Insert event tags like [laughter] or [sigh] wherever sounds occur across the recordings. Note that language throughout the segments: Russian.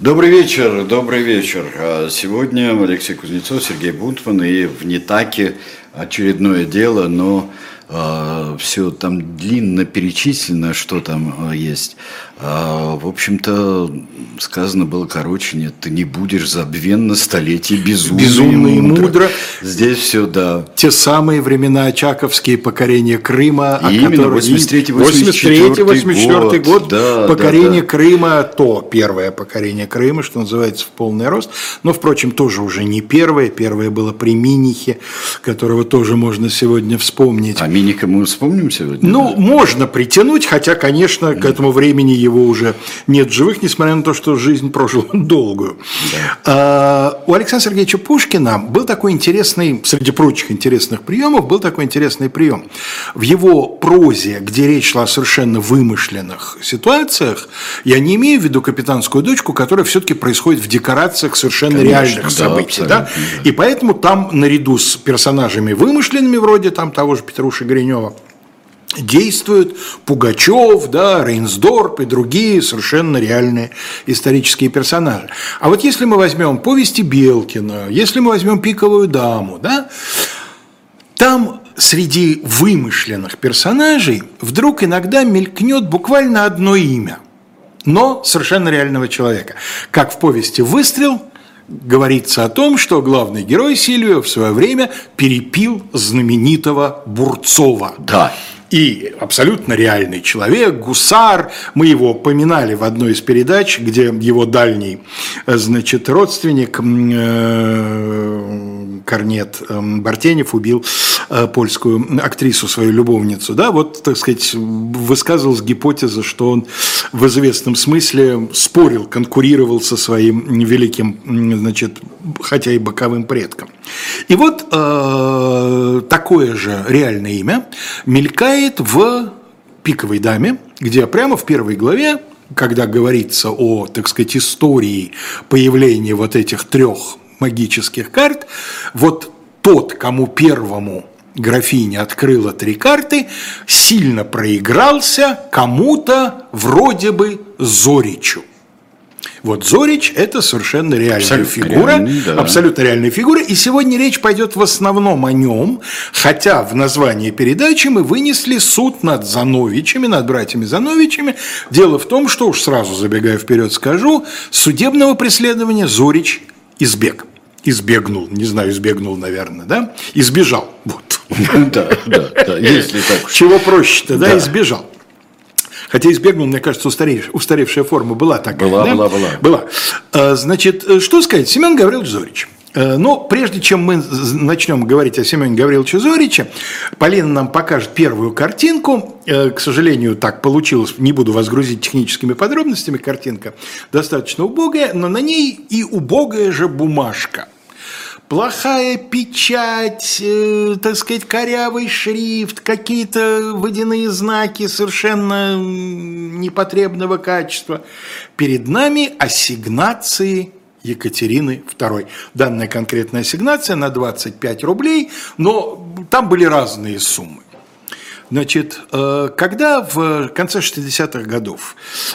Добрый вечер, добрый вечер. А Сегодня Алексей Кузнецов, Сергей Бунтман и в Нетаке очередное дело, но все там длинно перечислено, что там э, есть. А, в общем-то, сказано было короче, нет, ты не будешь забвен на столетие безумно, Безумно и мудро. Здесь все, да. Те самые времена очаковские покорения Крыма. И именно которых- 83-84 83-84 год, Да, покорение да, да. Крыма, то первое покорение Крыма, что называется, в полный рост. Но, впрочем, тоже уже не первое. Первое было при Минихе, которого тоже можно сегодня вспомнить. А Миника мы вспомним сегодня? Ну, да? можно притянуть, хотя, конечно, к этому времени его уже нет живых, несмотря на то, что жизнь прожил [laughs] долгую. А, У Александра Сергеевича Пушкина был такой интересный, среди прочих интересных приемов, был такой интересный прием. В его прозе, где речь шла о совершенно вымышленных ситуациях, я не имею в виду капитанскую дочку, которая все-таки происходит в декорациях совершенно Конечно, реальных да, событий. Да? абсолютно, И поэтому там, наряду с персонажами вымышленными, вроде там того же Петруши Гринева, действуют Пугачев, да, Рейнсдорп и другие совершенно реальные исторические персонажи. А вот если мы возьмем повести Белкина, если мы возьмем Пиковую даму, да, там среди вымышленных персонажей вдруг иногда мелькнет буквально одно имя, но совершенно реального человека. Как в повести «Выстрел» говорится о том, что главный герой Сильвио в свое время перепил знаменитого Бурцова. Да. И абсолютно реальный человек, гусар. Мы его поминали в одной из передач, где его дальний, э, значит, родственник э, Корнет э, Бартенев убил э, польскую актрису, свою любовницу. Да, вот, так сказать, высказывалась гипотеза, что он в известном смысле спорил, конкурировал со своим великим, значит, хотя и боковым предком. И вот э, такое же реальное имя мелькает в «Пиковой даме», где прямо в первой главе, когда говорится о, так сказать, истории появления вот этих трех магических карт, вот тот, кому первому графиня открыла три карты, сильно проигрался кому-то вроде бы Зоричу. Вот Зорич – это совершенно реальная Абсолютно фигура, реальный, да. абсолютно реальная фигура, и сегодня речь пойдет в основном о нем, хотя в названии передачи мы вынесли суд над Зановичами, над братьями Зановичами. Дело в том, что, уж сразу забегая вперед скажу, судебного преследования Зорич избег. Избегнул, не знаю, избегнул, наверное, да? Избежал, вот. [laughs] Да, да, да, если так. Чего проще-то, да, избежал. Хотя избегнул, мне кажется, устаревшая, устаревшая форма была такая. Была, да? была, была. Была. А, Значит, э, что сказать? Семен Гаврилович Зорич. Э, Но прежде чем мы начнем говорить о Семене Гавриловиче Зориче, Полина нам покажет первую картинку. Э, К сожалению, так получилось, не буду вас грузить техническими подробностями, картинка достаточно убогая, но на ней и убогая же бумажка плохая печать, э, так сказать, корявый шрифт, какие-то водяные знаки совершенно непотребного качества. Перед нами ассигнации Екатерины II. Данная конкретная ассигнация на 25 рублей, но там были разные суммы. Значит, э, когда в конце 60-х годов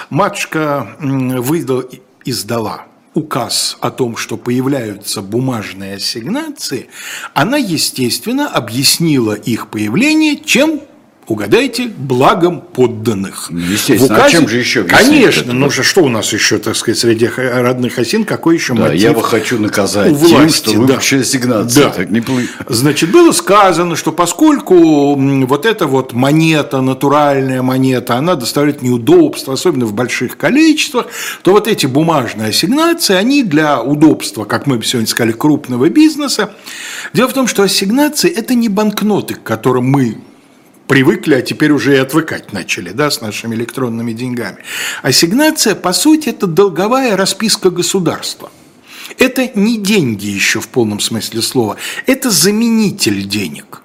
матушка выдала, издала указ о том, что появляются бумажные ассигнации, она, естественно, объяснила их появление чем? Угадайте, благом подданных. Естественно. А чем же еще Конечно, ну же что у нас еще, так сказать, среди родных осин, какой еще Да, мотив? я его хочу наказать у тем, власти, что да. выпущу ассигнации. Да. Так не пли- Значит, было сказано, что поскольку вот эта вот монета, натуральная монета, она доставляет неудобства, особенно в больших количествах, то вот эти бумажные ассигнации, они для удобства, как мы сегодня сказали, крупного бизнеса. Дело в том, что ассигнации – это не банкноты, к которым мы привыкли, а теперь уже и отвыкать начали, да, с нашими электронными деньгами. Ассигнация, по сути, это долговая расписка государства. Это не деньги еще в полном смысле слова, это заменитель денег.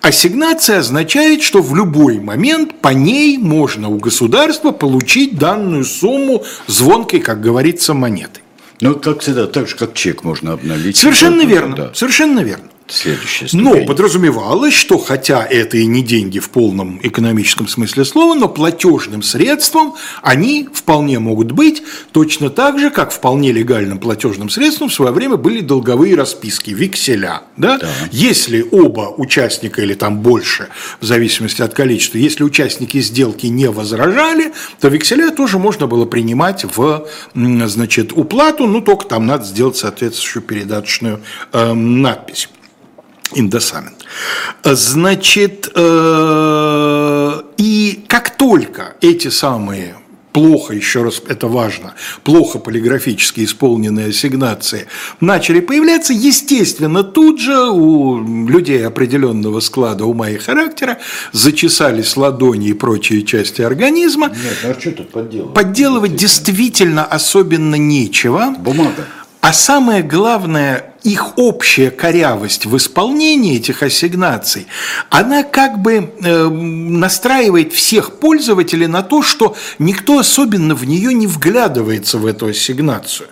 Ассигнация означает, что в любой момент по ней можно у государства получить данную сумму звонкой, как говорится, монеты. Ну, как всегда, так же, как чек можно обновить. Совершенно верно, да. совершенно верно. Следующая ступень. Но подразумевалось, что хотя это и не деньги в полном экономическом смысле слова, но платежным средством они вполне могут быть точно так же, как вполне легальным платежным средством в свое время были долговые расписки, векселя. Да? Да. Если оба участника или там больше, в зависимости от количества, если участники сделки не возражали, то векселя тоже можно было принимать в значит, уплату, ну только там надо сделать соответствующую передаточную э, надпись. Индосамент. Значит, э, и как только эти самые плохо, еще раз это важно, плохо полиграфически исполненные ассигнации начали появляться, естественно, тут же у людей определенного склада ума и характера зачесались ладони и прочие части организма. Нет, ну а что тут подделывать? Подделывать действительно особенно нечего. Бумага. А самое главное, их общая корявость в исполнении этих ассигнаций, она как бы э, настраивает всех пользователей на то, что никто особенно в нее не вглядывается в эту ассигнацию.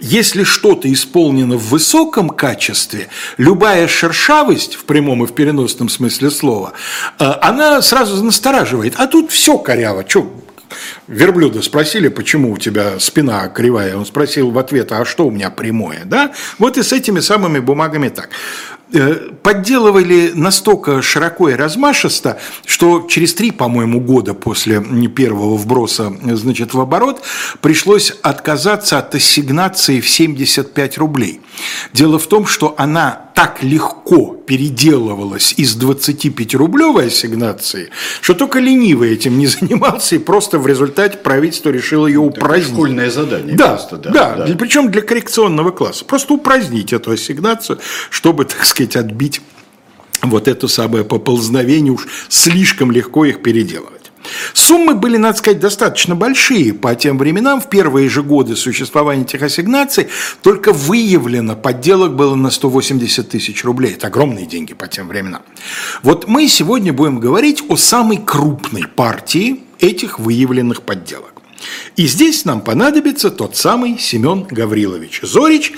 Если что-то исполнено в высоком качестве, любая шершавость, в прямом и в переносном смысле слова, э, она сразу настораживает. А тут все коряво, что верблюда спросили, почему у тебя спина кривая, он спросил в ответ, а что у меня прямое, да? Вот и с этими самыми бумагами так. Э, подделывали настолько широко и размашисто, что через три, по-моему, года после первого вброса значит, в оборот пришлось отказаться от ассигнации в 75 рублей. Дело в том, что она так легко переделывалась из 25-рублевой ассигнации, что только ленивый этим не [laughs] занимался, и просто в результате правительство решило ее упразднить. школьное задание. Да, просто, да, да, да. причем для коррекционного класса. Просто упразднить эту ассигнацию, чтобы, так сказать, отбить вот это самое поползновение, уж слишком легко их переделывать. Суммы были, надо сказать, достаточно большие по тем временам. В первые же годы существования этих ассигнаций только выявлено подделок было на 180 тысяч рублей. Это огромные деньги по тем временам. Вот мы сегодня будем говорить о самой крупной партии этих выявленных подделок. И здесь нам понадобится тот самый Семен Гаврилович Зорич.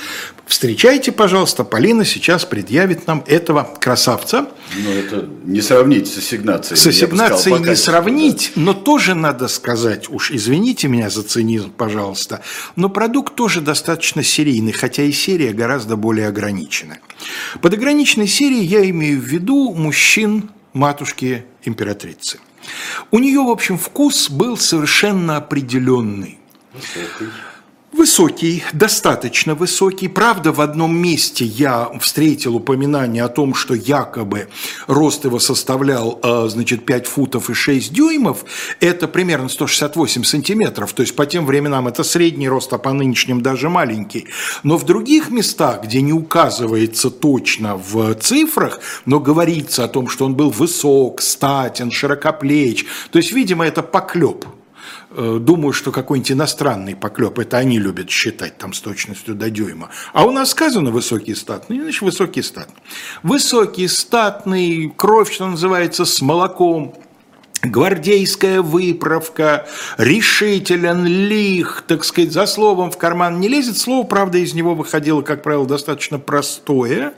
Встречайте, пожалуйста, Полина сейчас предъявит нам этого красавца. Но ну, это не сравнить с ассигнацией. С ассигнацией не сравнить, да. но тоже надо сказать, уж извините меня за цинизм, пожалуйста, но продукт тоже достаточно серийный, хотя и серия гораздо более ограниченная. Под ограниченной серией я имею в виду мужчин матушки императрицы – у нее, в общем, вкус был совершенно определенный. Высокий. Высокий, достаточно высокий. Правда, в одном месте я встретил упоминание о том, что якобы рост его составлял, э, значит, 5 футов и 6 дюймов. Это примерно 168 сантиметров. То есть по тем временам это средний рост, а по нынешним даже маленький. Но в других местах, где не указывается точно в цифрах, но говорится о том, что он был высок, статен, широкоплеч. То есть, видимо, это поклеп думаю, что какой-нибудь иностранный поклеп, это они любят считать там с точностью до дюйма. А у нас сказано высокий статный, значит высокий статный. Высокий статный, кровь, что называется, с молоком, гвардейская выправка, решителен, лих, так сказать, за словом в карман не лезет. Слово, правда, из него выходило, как правило, достаточно простое,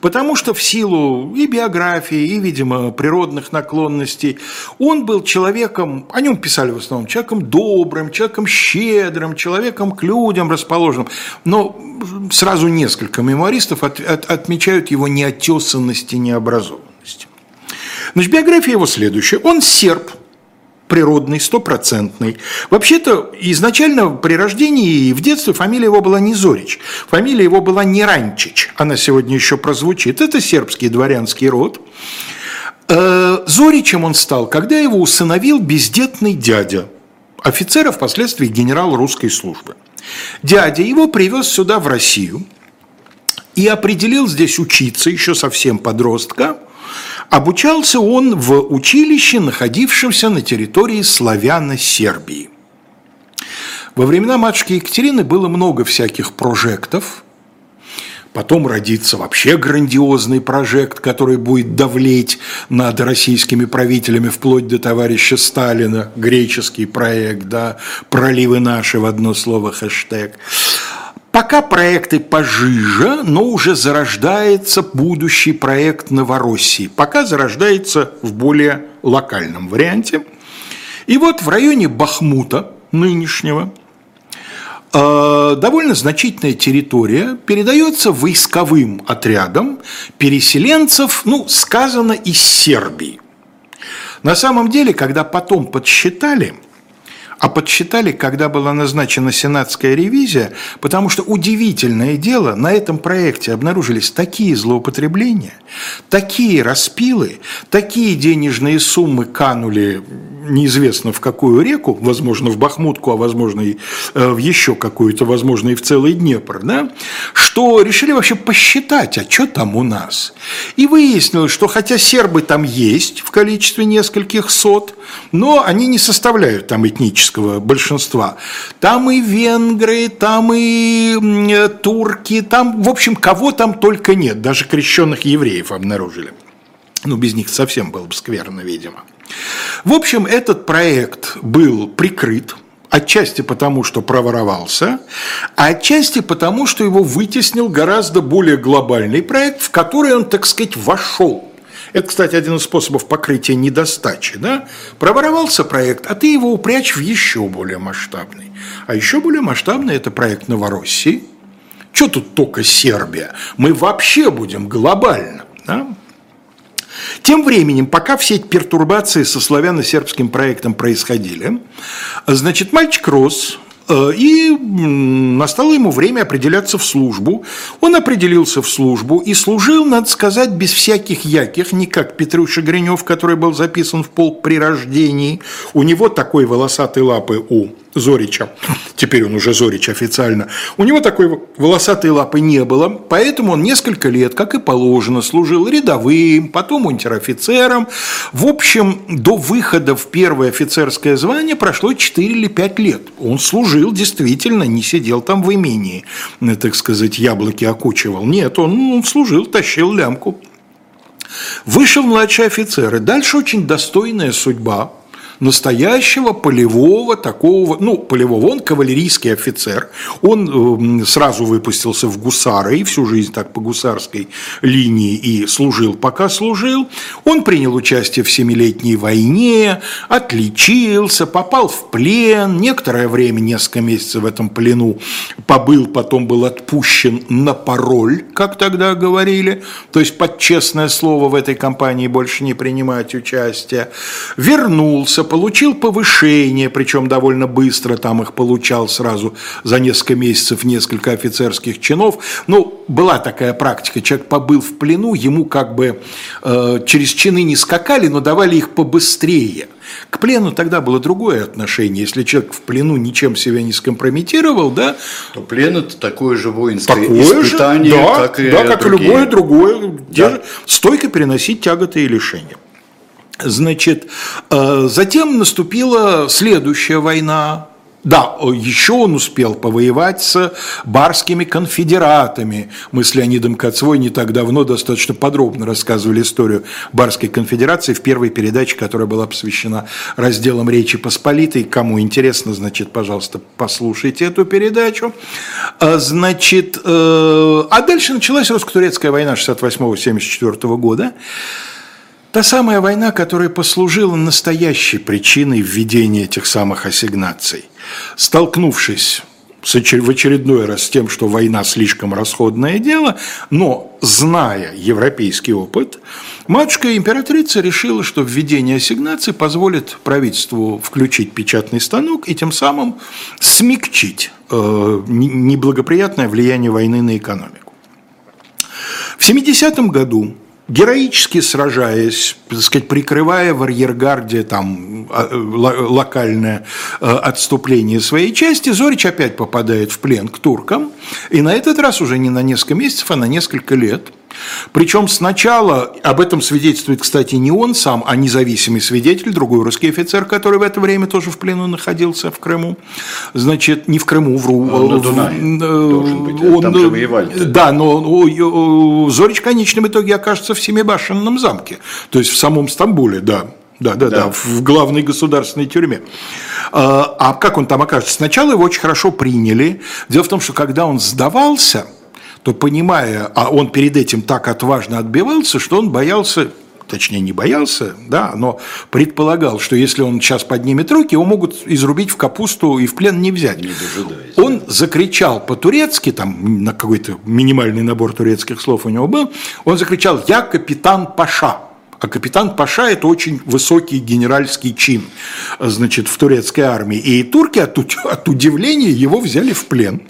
потому что в силу и биографии, и, видимо, природных наклонностей, он был человеком, о нем писали в основном, человеком добрым, человеком щедрым, человеком к людям расположенным. Но сразу несколько мемуаристов от, от, отмечают его неотесанность и необразованность. Значит, биография его следующая. Он серб, природный, стопроцентный. Вообще-то, изначально при рождении и в детстве фамилия его была не Зорич. Фамилия его была не Ранчич. Она сегодня еще прозвучит. Это сербский дворянский род. Э, Зоричем он стал, когда его усыновил бездетный дядя, офицер, а впоследствии генерал русской службы. Дядя его привез сюда, в Россию, и определил здесь учиться, еще совсем подростка – Обучался он в училище, находившемся на территории славяно-Сербии. Во времена матушки Екатерины было много всяких прожектов. Потом родится вообще грандиозный прожект, который будет давлеть над российскими правителями вплоть до товарища Сталина. Греческий проект, да, проливы наши в одно слово хэштег. Пока проекты пожиже, но уже зарождается будущий проект Новороссии. Пока зарождается в более локальном варианте. И вот в районе Бахмута нынешнего э, довольно значительная территория передается войсковым отрядам переселенцев, ну, сказано, из Сербии. На самом деле, когда потом подсчитали – а подсчитали, когда была назначена сенатская ревизия, потому что удивительное дело, на этом проекте обнаружились такие злоупотребления, такие распилы, такие денежные суммы канули неизвестно в какую реку, возможно, в Бахмутку, а возможно, и э, в еще какую-то, возможно, и в целый Днепр, да, что решили вообще посчитать, а что там у нас. И выяснилось, что хотя сербы там есть в количестве нескольких сот, но они не составляют там этнического большинства. Там и венгры, там и э, турки, там, в общем, кого там только нет, даже крещенных евреев обнаружили. Ну, без них совсем было бы скверно, видимо. В общем, этот проект был прикрыт, Отчасти потому, что проворовался, а отчасти потому, что его вытеснил гораздо более глобальный проект, в который он, так сказать, вошел. Это, кстати, один из способов покрытия недостачи. Да? Проворовался проект, а ты его упрячь в еще более масштабный. А еще более масштабный – это проект Новороссии. Что тут только Сербия? Мы вообще будем глобально. Да? Тем временем, пока все эти пертурбации со славяно-сербским проектом происходили, значит, мальчик рос, и настало ему время определяться в службу. Он определился в службу и служил, надо сказать, без всяких яких, не как Петрюша Гринев, который был записан в полк при рождении. У него такой волосатой лапы у Зорича, теперь он уже Зорич официально, у него такой волосатой лапы не было, поэтому он несколько лет, как и положено, служил рядовым, потом унтер-офицером. В общем, до выхода в первое офицерское звание прошло 4 или 5 лет. Он служил действительно, не сидел там в имении, так сказать, яблоки окучивал. Нет, он, он служил, тащил лямку. Вышел младший офицер, и дальше очень достойная судьба настоящего полевого такого, ну, полевого, он кавалерийский офицер, он э, сразу выпустился в гусары и всю жизнь так по гусарской линии и служил, пока служил. Он принял участие в Семилетней войне, отличился, попал в плен, некоторое время, несколько месяцев в этом плену побыл, потом был отпущен на пароль, как тогда говорили, то есть под честное слово в этой кампании больше не принимать участие, вернулся, получил повышение, причем довольно быстро там их получал сразу за несколько месяцев несколько офицерских чинов. Ну, была такая практика, человек побыл в плену, ему как бы э, через чины не скакали, но давали их побыстрее. К плену тогда было другое отношение. Если человек в плену ничем себя не скомпрометировал, да, то плен это такое же воинское такое испытание, же, да, как и да, как другие. любое другое. Да. Стойко переносить тяготы и лишения. Значит, э, затем наступила следующая война, да, еще он успел повоевать с барскими конфедератами. Мы с Леонидом Коцвой не так давно достаточно подробно рассказывали историю барской конфедерации в первой передаче, которая была посвящена разделам Речи Посполитой. Кому интересно, значит, пожалуйста, послушайте эту передачу. А, значит, э, а дальше началась русско-турецкая война 68-74 года. Та самая война, которая послужила настоящей причиной введения этих самых ассигнаций. Столкнувшись в очередной раз с тем, что война слишком расходное дело, но зная европейский опыт, матушка императрица решила, что введение ассигнаций позволит правительству включить печатный станок и тем самым смягчить э, неблагоприятное влияние войны на экономику. В 70-м году героически сражаясь, так сказать, прикрывая в арьергарде там а, локальное а, отступление своей части, Зорич опять попадает в плен к туркам, и на этот раз уже не на несколько месяцев, а на несколько лет – причем сначала, об этом свидетельствует, кстати, не он сам, а независимый свидетель, другой русский офицер, который в это время тоже в плену находился в Крыму. Значит, не в Крыму, вру. Он на Дунае должен быть, он, там же воевали. Да, но Зорич в конечном итоге окажется в Семибашенном замке, то есть в самом Стамбуле, да. да, да, да, в главной государственной тюрьме. А, а как он там окажется? Сначала его очень хорошо приняли. Дело в том, что когда он сдавался, то понимая, а он перед этим так отважно отбивался, что он боялся точнее не боялся, да, но предполагал, что если он сейчас поднимет руки, его могут изрубить в капусту и в плен не взять. Не он закричал по-турецки, там на какой-то минимальный набор турецких слов у него был, он закричал «Я капитан Паша». А капитан Паша – это очень высокий генеральский чин, значит, в турецкой армии. И турки от, от удивления его взяли в плен.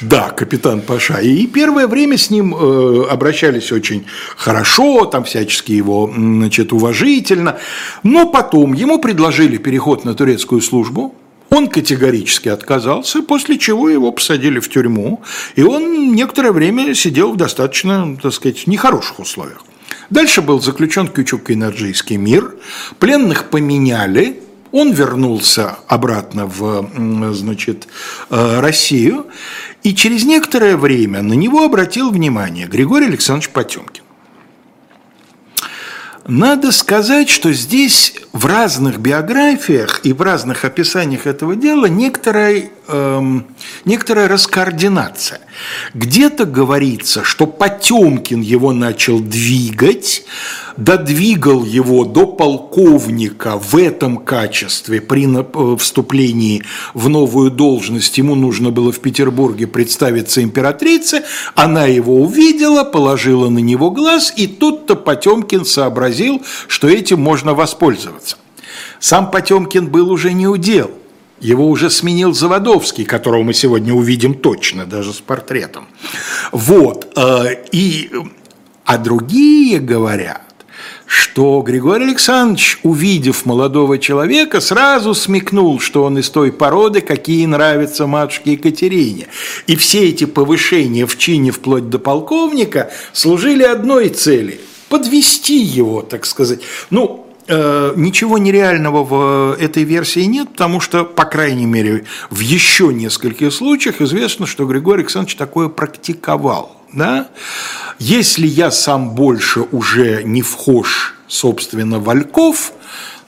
Да, капитан Паша. И первое время с ним э, обращались очень хорошо, там всячески его, значит, уважительно. Но потом ему предложили переход на турецкую службу. Он категорически отказался, после чего его посадили в тюрьму, и он некоторое время сидел в достаточно, так сказать, нехороших условиях. Дальше был заключен Кючук-Энерджийский мир, пленных поменяли, он вернулся обратно в значит, э, Россию, и через некоторое время на него обратил внимание Григорий Александрович Потемкин. Надо сказать, что здесь в разных биографиях и в разных описаниях этого дела некоторая, эм, некоторая раскоординация. Где-то говорится, что Потемкин его начал двигать, додвигал его до полковника в этом качестве при э, вступлении в новую должность. Ему нужно было в Петербурге представиться императрице, она его увидела, положила на него глаз, и тут-то Потемкин сообразил, что этим можно воспользоваться. Сам Потемкин был уже не удел – его уже сменил Заводовский, которого мы сегодня увидим точно, даже с портретом. Вот. Э, и, а другие говорят, что Григорий Александрович, увидев молодого человека, сразу смекнул, что он из той породы, какие нравятся матушке Екатерине. И все эти повышения в чине вплоть до полковника служили одной цели – подвести его, так сказать. Ну, ничего нереального в этой версии нет, потому что, по крайней мере, в еще нескольких случаях известно, что Григорий Александрович такое практиковал. Да? Если я сам больше уже не вхож, собственно, в Ольков,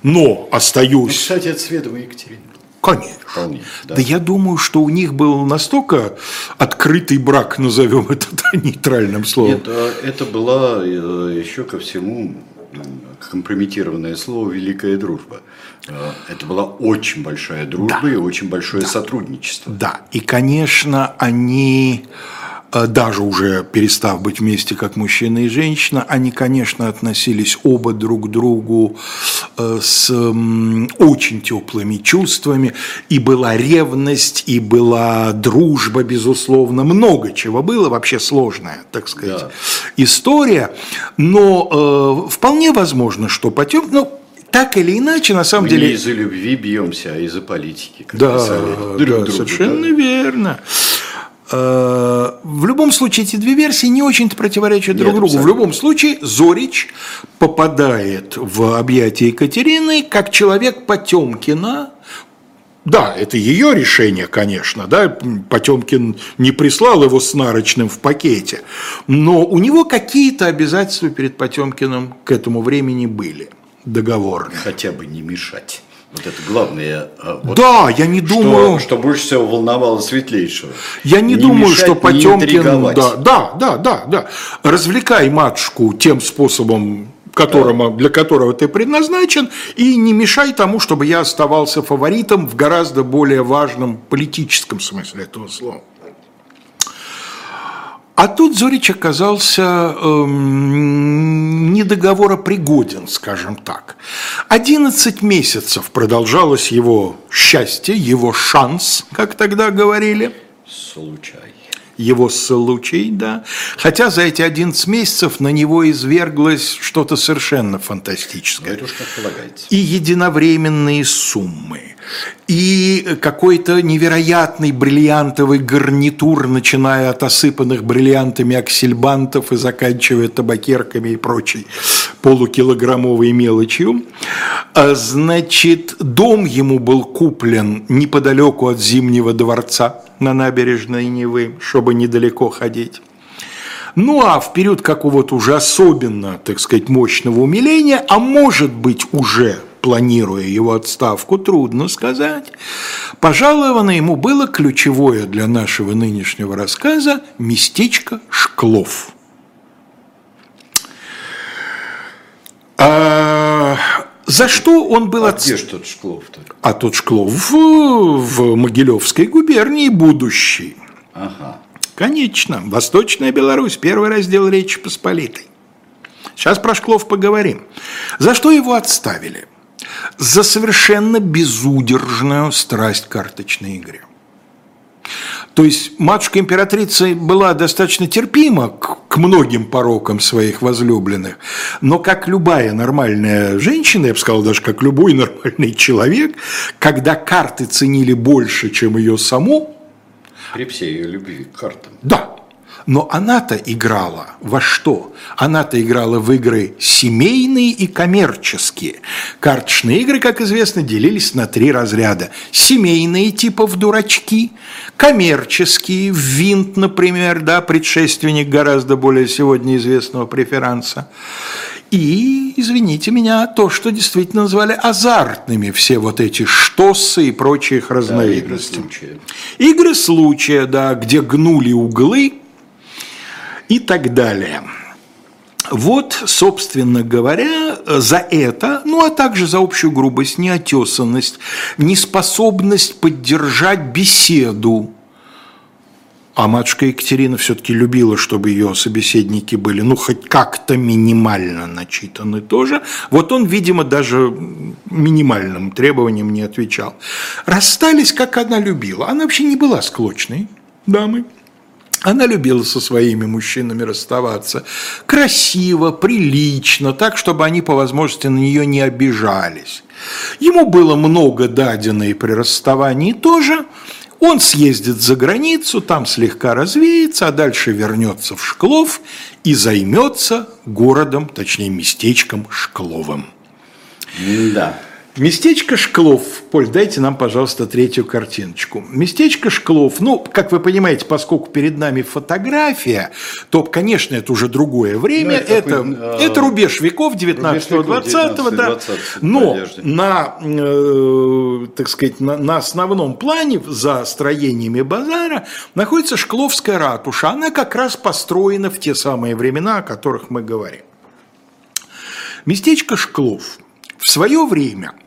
но остаюсь... Ну, кстати, от Светова Екатерины. Конечно. Вполне, да. да я думаю, что у них был настолько открытый брак, назовем это [laughs] нейтральным словом. Нет, а это была э, еще ко всему компрометированное слово «великая дружба». Э, это была очень большая дружба да. и очень большое да. сотрудничество. Да, и, конечно, они даже уже перестав быть вместе как мужчина и женщина, они, конечно, относились оба друг к другу э, с очень теплыми чувствами, и была ревность, и была дружба, безусловно, много чего было, вообще сложная, так сказать, да. история, но э, вполне возможно, что Потем, ну, так или иначе, на самом Мы деле... не из-за любви бьемся, а из-за политики. Да, друг да, друга, совершенно да. верно. Э, в любом случае эти две версии не очень-то противоречат друг другу. В любом случае Зорич попадает в объятия Екатерины как человек Потемкина, да, это ее решение, конечно, да, Потемкин не прислал его с нарочным в пакете, но у него какие-то обязательства перед Потемкиным к этому времени были договорные. Хотя бы не мешать. Вот это главное. А, вот да, я не думаю... Что, что больше всего волновало Светлейшего. Я не, не думаю, мешать, что Потемкин... Да, да, да, да, да. Развлекай матушку тем способом, которому, да. для которого ты предназначен, и не мешай тому, чтобы я оставался фаворитом в гораздо более важном политическом смысле этого слова. А тут Зорич оказался эм, недоговоропригоден, скажем так. 11 месяцев продолжалось его счастье, его шанс, как тогда говорили. Случай его случай, да. Хотя за эти 11 месяцев на него изверглось что-то совершенно фантастическое. Это уж как полагается. И единовременные суммы, и какой-то невероятный бриллиантовый гарнитур, начиная от осыпанных бриллиантами аксельбантов и заканчивая табакерками и прочей полукилограммовой мелочью. А, значит, дом ему был куплен неподалеку от Зимнего дворца на набережной Невы, чтобы недалеко ходить. Ну а в период какого-то уже особенно, так сказать, мощного умиления, а может быть уже планируя его отставку, трудно сказать. Пожаловано ему было ключевое для нашего нынешнего рассказа местечко Шклов. А, за что он был... А от... где же тот Шклов-то? А тот Шклов в, в Могилевской губернии будущий. Ага. Конечно, Восточная Беларусь, первый раздел Речи Посполитой. Сейчас про Шклов поговорим. За что его отставили? За совершенно безудержную страсть к карточной игре. То есть матушка императрицы была достаточно терпима к, к многим порокам своих возлюбленных, но как любая нормальная женщина, я бы сказал, даже как любой нормальный человек, когда карты ценили больше, чем ее саму, при всей ее любви к картам. Да, но она-то играла во что? Она-то играла в игры семейные и коммерческие. Карточные игры, как известно, делились на три разряда. Семейные, типа в дурачки, коммерческие, в винт, например, да, предшественник гораздо более сегодня известного преферанса. И, извините меня, то, что действительно назвали азартными, все вот эти штоссы и прочие их разновидности. Да, игры случая. Игры случая, да, где гнули углы – и так далее. Вот, собственно говоря, за это, ну а также за общую грубость, неотесанность, неспособность поддержать беседу. А матушка Екатерина все-таки любила, чтобы ее собеседники были, ну, хоть как-то минимально начитаны тоже. Вот он, видимо, даже минимальным требованиям не отвечал. Расстались, как она любила. Она вообще не была склочной дамой. Она любила со своими мужчинами расставаться красиво, прилично, так, чтобы они по возможности на нее не обижались. Ему было много дадено и при расставании тоже. Он съездит за границу, там слегка развеется, а дальше вернется в Шклов и займется городом, точнее местечком Шкловым. Да. Местечко Шклов. Поль, дайте нам, пожалуйста, третью картиночку. Местечко Шклов. Ну, как вы понимаете, поскольку перед нами фотография, то, конечно, это уже другое время. Ну, это, такой, это, это рубеж веков 19-20, да. 20, Но надежде. на, э, так сказать, на, на основном плане, за строениями базара, находится Шкловская ратуша. Она как раз построена в те самые времена, о которых мы говорим. Местечко Шклов в свое время –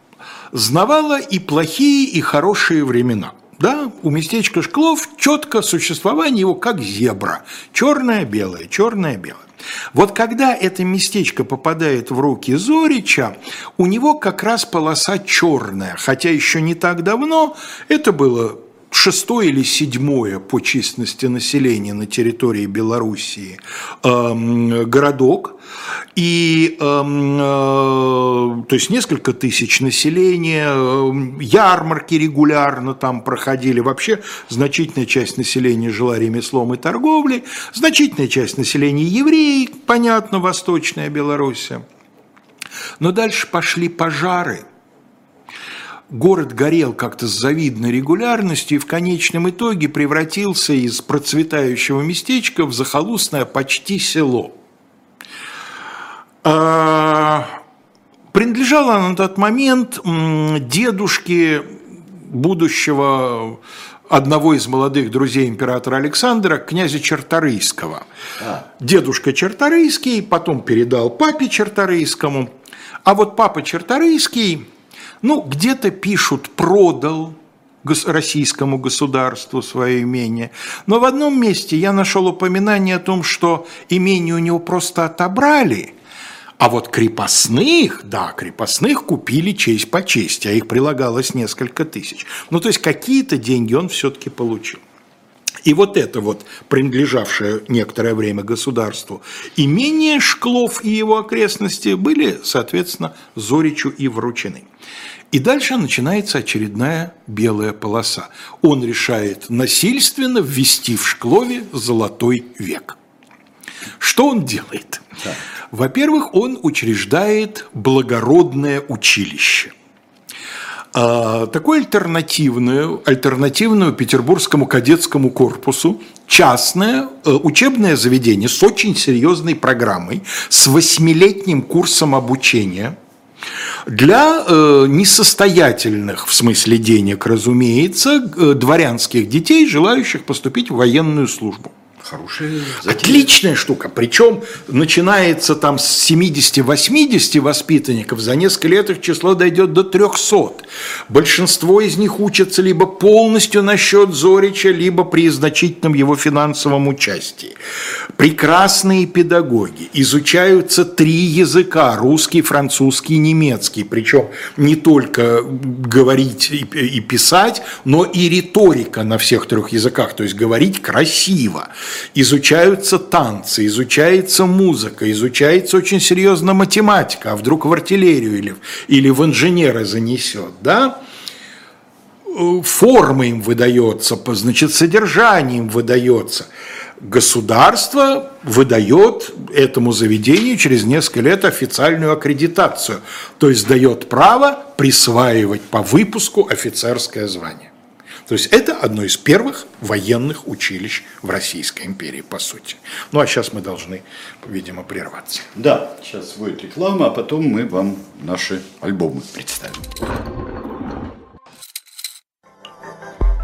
знавала и плохие, и хорошие времена. Да, у местечка Шклов четко существование его как зебра. Черное-белое, черное-белое. Вот когда это местечко попадает в руки Зорича, у него как раз полоса черная, хотя еще не так давно это было шестое или седьмое по численности населения на территории Белоруссии э, городок, и, э, э, то есть несколько тысяч населения, э, ярмарки регулярно там проходили, вообще значительная часть населения жила ремеслом и торговлей, значительная часть населения евреи, понятно, Восточная Белоруссия. Но дальше пошли пожары – город горел как-то с завидной регулярностью и в конечном итоге превратился из процветающего местечка в захолустное почти село. А, принадлежала на тот момент дедушке будущего одного из молодых друзей императора Александра, князя Черторийского. А. Дедушка Черторийский потом передал папе Черторийскому, а вот папа Черторийский ну, где-то пишут «продал», российскому государству свое имение. Но в одном месте я нашел упоминание о том, что имение у него просто отобрали, а вот крепостных, да, крепостных купили честь по чести, а их прилагалось несколько тысяч. Ну, то есть какие-то деньги он все-таки получил. И вот это вот, принадлежавшее некоторое время государству, имение Шклов и его окрестности были, соответственно, Зоричу и вручены. И дальше начинается очередная белая полоса. Он решает насильственно ввести в Шклове золотой век. Что он делает? Да. Во-первых, он учреждает благородное училище. А, такую альтернативную, альтернативную Петербургскому кадетскому корпусу частное э, учебное заведение с очень серьезной программой, с восьмилетним курсом обучения – для э, несостоятельных, в смысле денег, разумеется, дворянских детей, желающих поступить в военную службу. Хорошая затея. Отличная штука. Причем начинается там с 70-80 воспитанников, за несколько лет их число дойдет до 300. Большинство из них учатся либо полностью на счет Зорича, либо при значительном его финансовом участии. Прекрасные педагоги. Изучаются три языка – русский, французский, немецкий. Причем не только говорить и писать, но и риторика на всех трех языках, то есть говорить красиво изучаются танцы, изучается музыка, изучается очень серьезно математика, а вдруг в артиллерию или, или в инженеры занесет, да? Форма им выдается, значит, содержание им выдается. Государство выдает этому заведению через несколько лет официальную аккредитацию, то есть дает право присваивать по выпуску офицерское звание. То есть это одно из первых военных училищ в Российской империи, по сути. Ну а сейчас мы должны, видимо, прерваться. Да, сейчас будет реклама, а потом мы вам наши альбомы представим.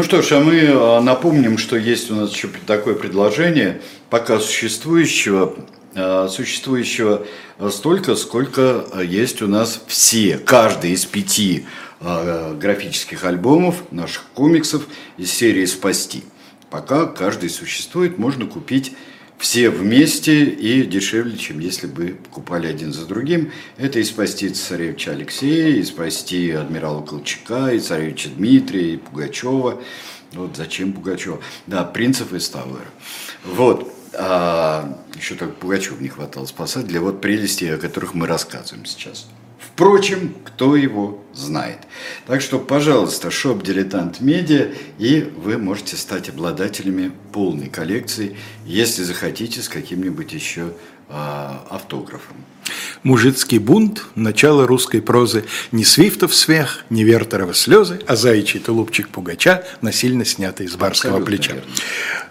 Ну что ж, а мы а, напомним, что есть у нас еще такое предложение, пока существующего, а, существующего столько, сколько есть у нас все, каждый из пяти а, графических альбомов наших комиксов из серии «Спасти». Пока каждый существует, можно купить все вместе и дешевле, чем если бы покупали один за другим. Это и спасти царевича Алексея, и спасти адмирала Колчака, и царевича Дмитрия, и Пугачева. Вот зачем Пугачева? Да, принцев из Тауэра. Вот. А, еще так Пугачева не хватало спасать для вот прелестей, о которых мы рассказываем сейчас. Впрочем, кто его знает. Так что, пожалуйста, шоп «Дилетант Медиа», и вы можете стать обладателями полной коллекции, если захотите, с каким-нибудь еще э, автографом. Мужицкий бунт, начало русской прозы, не свифтов смех, не вертерова слезы, а заячий тулупчик пугача, насильно снятый с барского Абсолютно плеча. Верно.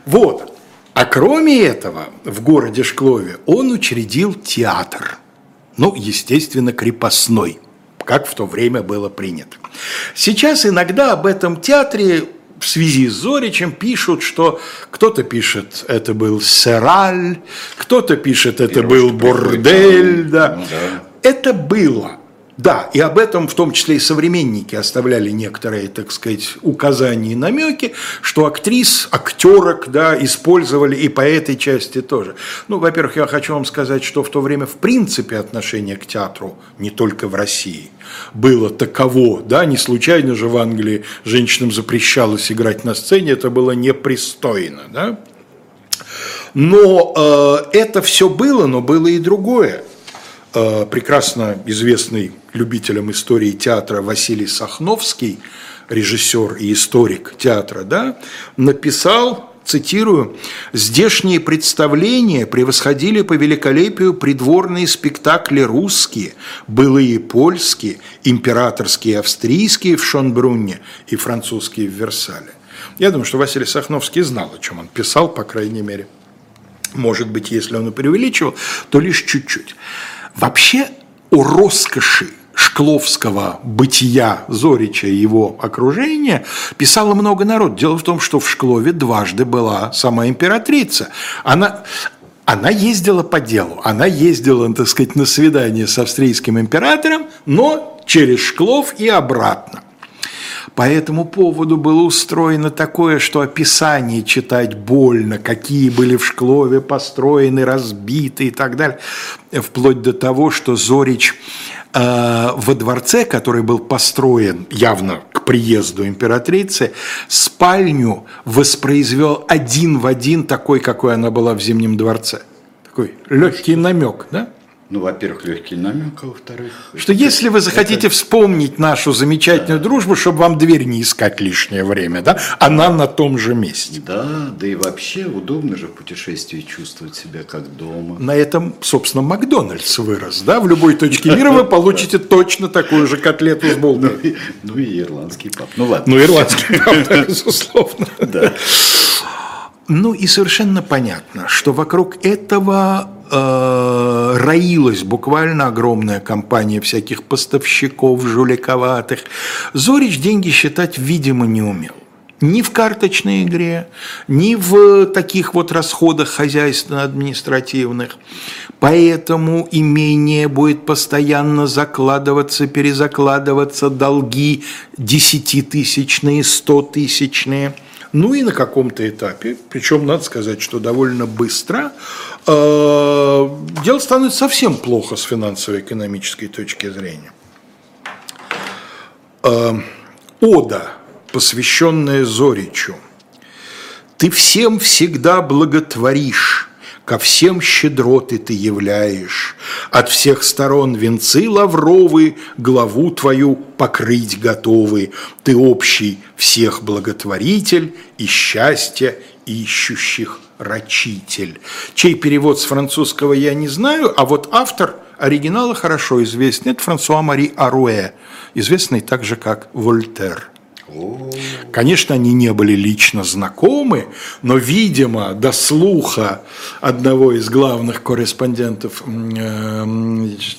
Вот. А кроме этого, в городе Шклове он учредил театр – ну, естественно, крепостной, как в то время было принято. Сейчас иногда об этом театре в связи с Зоричем пишут, что кто-то пишет, это был Сераль, кто-то пишет, это Пирожки был бордель. Да. Ну, да. Это было. Да, и об этом в том числе и современники оставляли некоторые, так сказать, указания и намеки, что актрис, актерок, да, использовали и по этой части тоже. Ну, во-первых, я хочу вам сказать, что в то время в принципе отношение к театру, не только в России, было таково, да, не случайно же в Англии женщинам запрещалось играть на сцене, это было непристойно, да. Но э, это все было, но было и другое. Э, прекрасно известный любителям истории театра Василий Сахновский, режиссер и историк театра, да, написал, цитирую, «Здешние представления превосходили по великолепию придворные спектакли русские, былые польские, императорские австрийские в Шонбрунне и французские в Версале». Я думаю, что Василий Сахновский знал, о чем он писал, по крайней мере. Может быть, если он и преувеличивал, то лишь чуть-чуть. Вообще о роскоши шкловского бытия Зорича и его окружения писало много народ. Дело в том, что в Шклове дважды была сама императрица. Она, Она ездила по делу, она ездила, так сказать, на свидание с австрийским императором, но через Шклов и обратно. По этому поводу было устроено такое, что описание читать больно, какие были в Шклове построены, разбиты и так далее, вплоть до того, что Зорич э, во дворце, который был построен явно к приезду императрицы, спальню воспроизвел один в один такой, какой она была в Зимнем дворце. Такой легкий намек, да? Ну, во-первых, легкий намек, а во-вторых... Что это, если вы захотите это... вспомнить нашу замечательную да. дружбу, чтобы вам дверь не искать лишнее время, да, она на том же месте. Да, да и вообще удобно же в путешествии чувствовать себя как дома. На этом, собственно, Макдональдс вырос, да, в любой точке мира вы получите точно такую же котлету с булкой. Ну, ну и ирландский пап. Ну ладно. Ну, ирландский пап, [laughs] безусловно. Да. Ну и совершенно понятно, что вокруг этого э, роилась буквально огромная компания всяких поставщиков жуликоватых. Зорич деньги считать, видимо, не умел. Ни в карточной игре, ни в таких вот расходах хозяйственно-административных. Поэтому имение будет постоянно закладываться, перезакладываться, долги десятитысячные, стотысячные – ну и на каком-то этапе, причем надо сказать, что довольно быстро, э, дело становится совсем плохо с финансово-экономической точки зрения. Э, ода, посвященная Зоричу. «Ты всем всегда благотворишь, ко всем щедроты ты являешь, от всех сторон венцы лавровы, главу твою покрыть готовы, ты общий всех благотворитель и счастья ищущих рачитель. Чей перевод с французского я не знаю, а вот автор оригинала хорошо известен. Это Франсуа Мари Аруэ, известный также как Вольтер. Конечно, они не были лично знакомы, но, видимо, до слуха одного из главных корреспондентов э,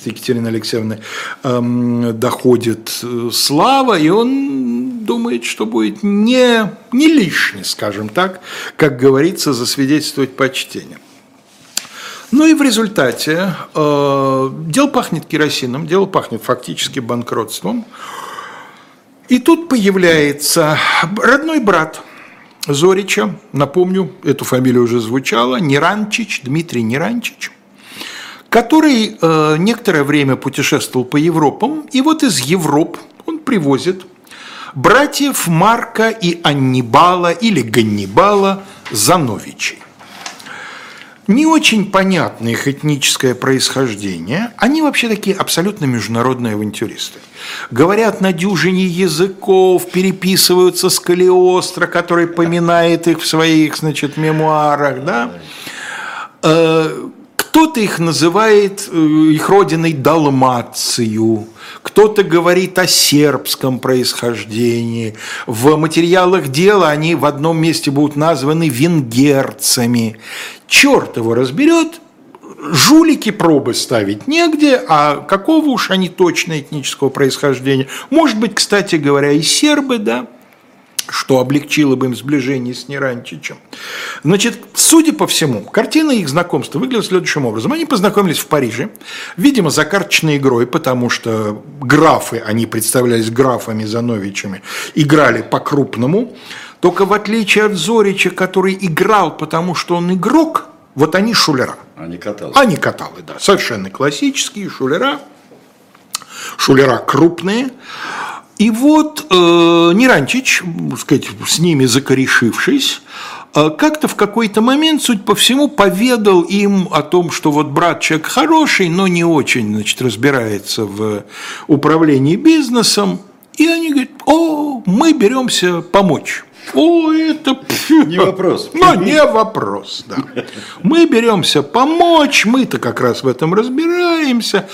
Екатерины Алексеевны эм, доходит э, слава, и он думает, что будет не, не лишне, скажем так, как говорится, засвидетельствовать почтение. Ну и в результате э, дело пахнет керосином, дело пахнет фактически банкротством. И тут появляется родной брат Зорича, напомню, эту фамилию уже звучала, Неранчич, Дмитрий Неранчич, который э, некоторое время путешествовал по Европам, и вот из Европ он привозит братьев Марка и Аннибала или Ганнибала Зановичей не очень понятно их этническое происхождение. Они вообще такие абсолютно международные авантюристы. Говорят на дюжине языков, переписываются с Калиостро, который поминает их в своих, значит, мемуарах, да. Э, кто-то их называет э, их родиной Далмацию, кто-то говорит о сербском происхождении. В материалах дела они в одном месте будут названы венгерцами. Черт его разберет, жулики пробы ставить негде, а какого уж они точно этнического происхождения. Может быть, кстати говоря, и сербы, да, что облегчило бы им сближение с Неранчичем. Значит, судя по всему, картина их знакомства выглядит следующим образом. Они познакомились в Париже, видимо, за карточной игрой, потому что графы, они представлялись графами Зановичами, играли по-крупному. Только в отличие от Зорича, который играл, потому что он игрок, вот они шулера. Они каталы. Они каталы, да. Совершенно классические шулера. Шулера крупные. И вот э, Неранчич, сказать, с ними закорешившись, э, как-то в какой-то момент, суть по всему, поведал им о том, что вот брат человек хороший, но не очень, значит, разбирается в управлении бизнесом. И они говорят, о, мы беремся помочь. О, это... Не вопрос. Ну, не вопрос, да. Мы беремся помочь, мы-то как раз в этом разбираемся.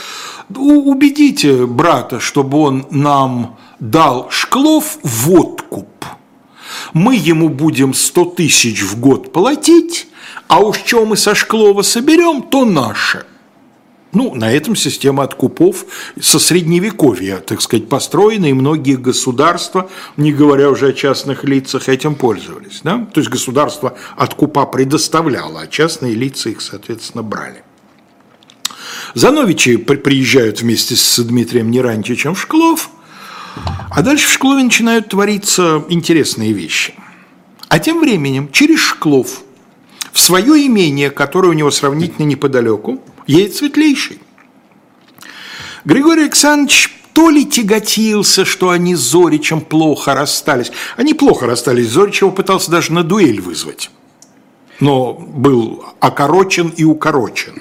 Убедите брата, чтобы он нам дал Шклов в откуп. Мы ему будем 100 тысяч в год платить, а уж что мы со Шклова соберем, то наше. Ну, на этом система откупов со средневековья, так сказать, построена, и многие государства, не говоря уже о частных лицах, этим пользовались. Да? То есть государство откупа предоставляло, а частные лица их, соответственно, брали. Зановичи приезжают вместе с Дмитрием не раньше, чем в Шклов, а дальше в Шклове начинают твориться интересные вещи. А тем временем через Шклов в свое имение, которое у него сравнительно неподалеку, едет светлейший. Григорий Александрович то ли тяготился, что они с Зоричем плохо расстались. Они плохо расстались, Зорич его пытался даже на дуэль вызвать. Но был окорочен и укорочен.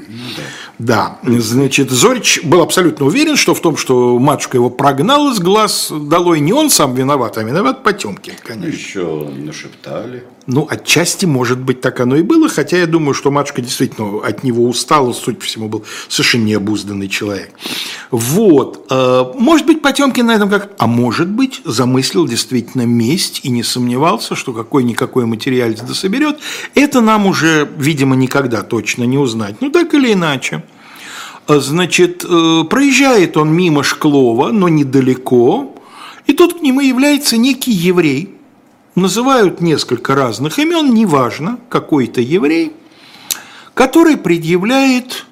Да, значит, Зорич был абсолютно уверен, что в том, что матушка его прогнала с глаз долой, не он сам виноват, а виноват Потемкин, конечно. Еще нашептали. Ну, отчасти, может быть, так оно и было, хотя я думаю, что матушка действительно от него устала, судя по всему, был совершенно необузданный человек. Вот. Э, может быть, Потемкин на этом как... А может быть, замыслил действительно месть и не сомневался, что какой-никакой материалец дособерет. Это нам уже, видимо, никогда точно не узнать. Ну, так или иначе. Значит, э, проезжает он мимо Шклова, но недалеко, и тут к нему является некий еврей. Называют несколько разных имен, неважно, какой-то еврей, который предъявляет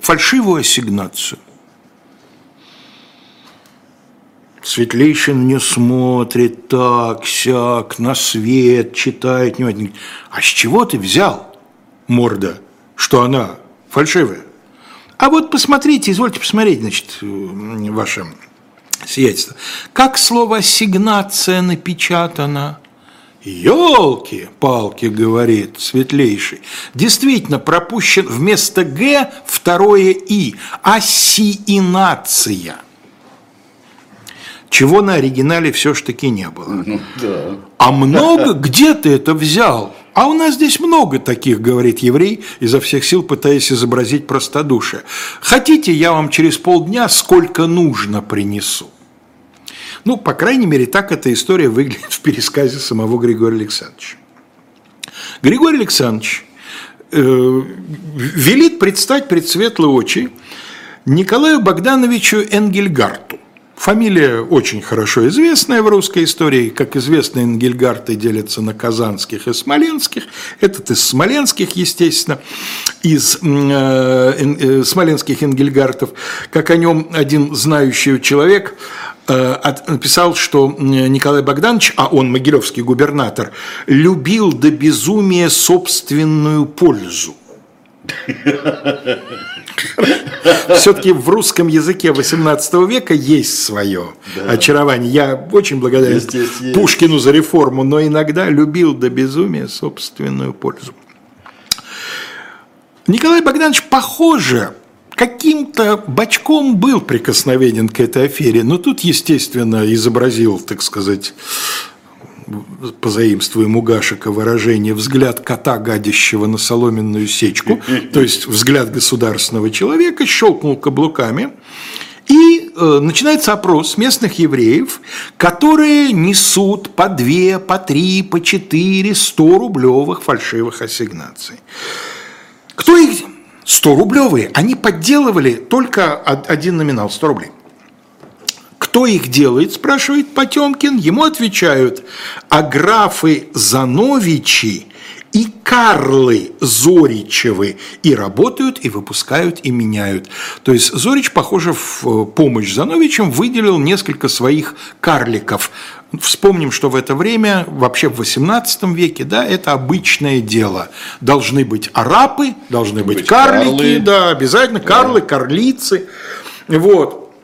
фальшивую ассигнацию. Светлейший не смотрит так, сяк, на свет, читает. Не а с чего ты взял, морда, что она фальшивая? А вот посмотрите, извольте посмотреть, значит, ваше сиятельство. Как слово «ассигнация» напечатано? Елки-палки, говорит светлейший. Действительно, пропущен вместо «г» второе «и». Ассиинация. Чего на оригинале все ж таки не было. Ну, да. А много? Где ты это взял? А у нас здесь много таких, говорит еврей, изо всех сил пытаясь изобразить простодушие. Хотите, я вам через полдня сколько нужно принесу? Ну, по крайней мере, так эта история выглядит в пересказе самого Григория Александровича. Григорий Александрович э, велит предстать пред светлые очи Николаю Богдановичу Энгельгарту. Фамилия очень хорошо известная в русской истории. Как известно, Энгельгарты делятся на казанских и смоленских. Этот из смоленских, естественно, из э, э, смоленских Энгельгартов. Как о нем один знающий человек э, написал, что Николай Богданович, а он могилевский губернатор, любил до безумия собственную пользу. [laughs] Все-таки в русском языке 18 века есть свое да. очарование. Я очень благодарен есть, есть, Пушкину за реформу, но иногда любил до безумия собственную пользу. Николай Богданович, похоже, каким-то бочком был прикосновенен к этой афере, но тут, естественно, изобразил, так сказать, позаимствуем у Гашика выражение «взгляд кота, гадящего на соломенную сечку», [laughs] то есть взгляд государственного человека, щелкнул каблуками, и э, начинается опрос местных евреев, которые несут по две, по три, по четыре 100 рублевых фальшивых ассигнаций. Кто их 100 рублевые? Они подделывали только один номинал 100 рублей. Кто их делает, спрашивает Потемкин. Ему отвечают, а графы Зановичи и Карлы Зоричевы и работают, и выпускают, и меняют. То есть Зорич, похоже, в э, помощь Зановичам выделил несколько своих карликов. Вспомним, что в это время, вообще в XVIII веке, да, это обычное дело. Должны быть арапы, должны быть, быть карлики, карлы. да, обязательно карлы, да. карлицы. Вот.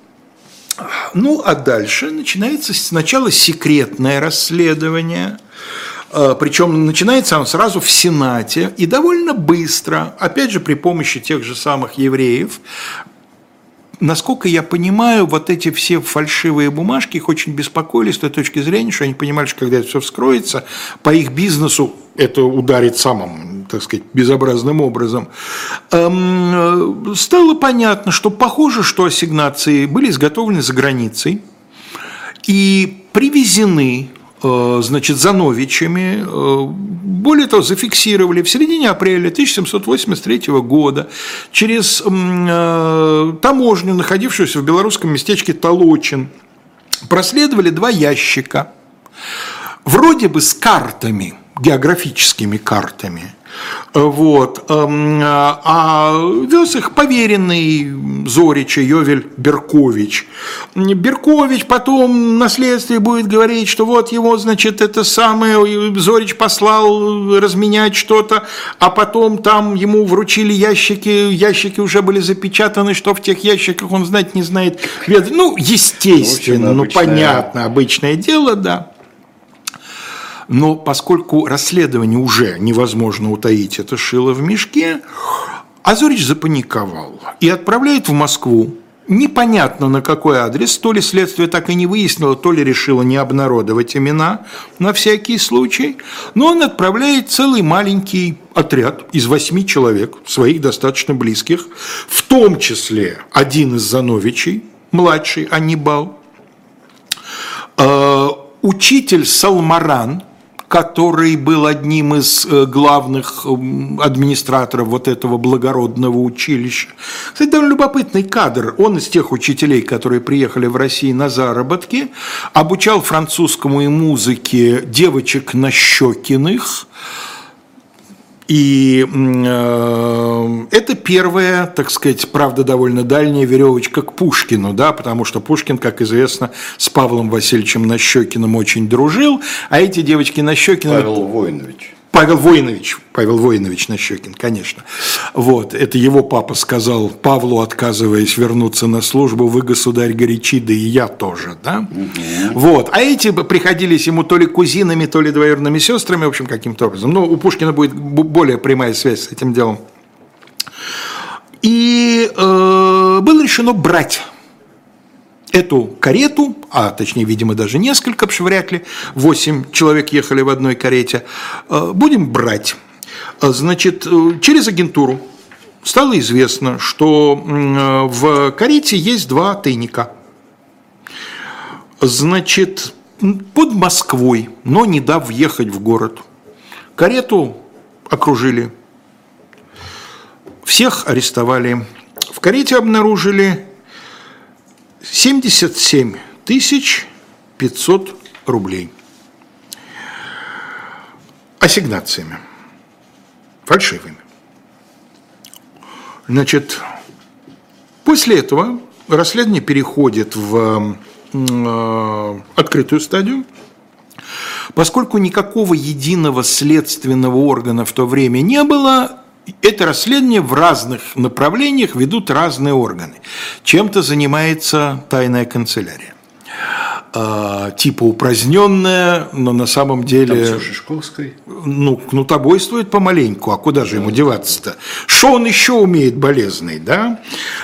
Ну, а дальше начинается сначала секретное расследование, причем начинается он сразу в Сенате и довольно быстро, опять же при помощи тех же самых евреев, насколько я понимаю, вот эти все фальшивые бумажки их очень беспокоили с той точки зрения, что они понимали, что когда это все вскроется, по их бизнесу это ударит самым, так сказать, безобразным образом. Эм, стало понятно, что похоже, что ассигнации были изготовлены за границей и привезены э, значит, Зановичами, э, более того, зафиксировали в середине апреля 1783 года через э, таможню, находившуюся в белорусском местечке Толочин, проследовали два ящика, вроде бы с картами, географическими картами – вот. Эм, а вез их поверенный Зорича Йовель Беркович. Беркович потом на следствии будет говорить, что вот его, значит, это самое, Зорич послал разменять что-то, а потом там ему вручили ящики, ящики уже были запечатаны, что в тех ящиках он знать не знает. Ну, естественно, ну, понятно, обычное дело, да. Но поскольку расследование уже невозможно утаить, это шило в мешке, Азорич запаниковал и отправляет в Москву. Непонятно на какой адрес, то ли следствие так и не выяснило, то ли решило не обнародовать имена на всякий случай, но он отправляет целый маленький отряд из восьми человек, своих достаточно близких, в том числе один из Зановичей, младший Аннибал, э, учитель Салмаран, который был одним из э, главных администраторов вот этого благородного училища. Кстати, довольно любопытный кадр. Он из тех учителей, которые приехали в Россию на заработки, обучал французскому и музыке девочек Нащекиных, и э, это первая, так сказать, правда, довольно дальняя веревочка к Пушкину, да, потому что Пушкин, как известно, с Павлом Васильевичем Нащекиным очень дружил, а эти девочки Нащекины... Павел Воинович. Павел Воинович, Павел Воинович Нащекин, конечно. Вот, это его папа сказал Павлу, отказываясь вернуться на службу, вы, государь, горячи, да и я тоже, да? Угу. Вот, а эти приходились ему то ли кузинами, то ли двоюродными сестрами, в общем, каким-то образом. Но у Пушкина будет более прямая связь с этим делом. И э, было решено брать эту карету, а точнее, видимо, даже несколько, потому что вряд ли 8 человек ехали в одной карете, э, будем брать. Э, значит, э, через агентуру стало известно, что в карете есть два тайника. Значит, под Москвой, но не дав въехать в город. Карету окружили, всех арестовали. В карете обнаружили 77 тысяч 500 рублей. Ассигнациями. Фальшивыми. Значит, после этого расследование переходит в э, открытую стадию, поскольку никакого единого следственного органа в то время не было, это расследование в разных направлениях ведут разные органы. Чем-то занимается тайная канцелярия. А, типа упраздненная, но на самом деле... Там Шишковской. Ну, кнутобойствует помаленьку, а куда же ему деваться-то? Что он еще умеет болезный, да?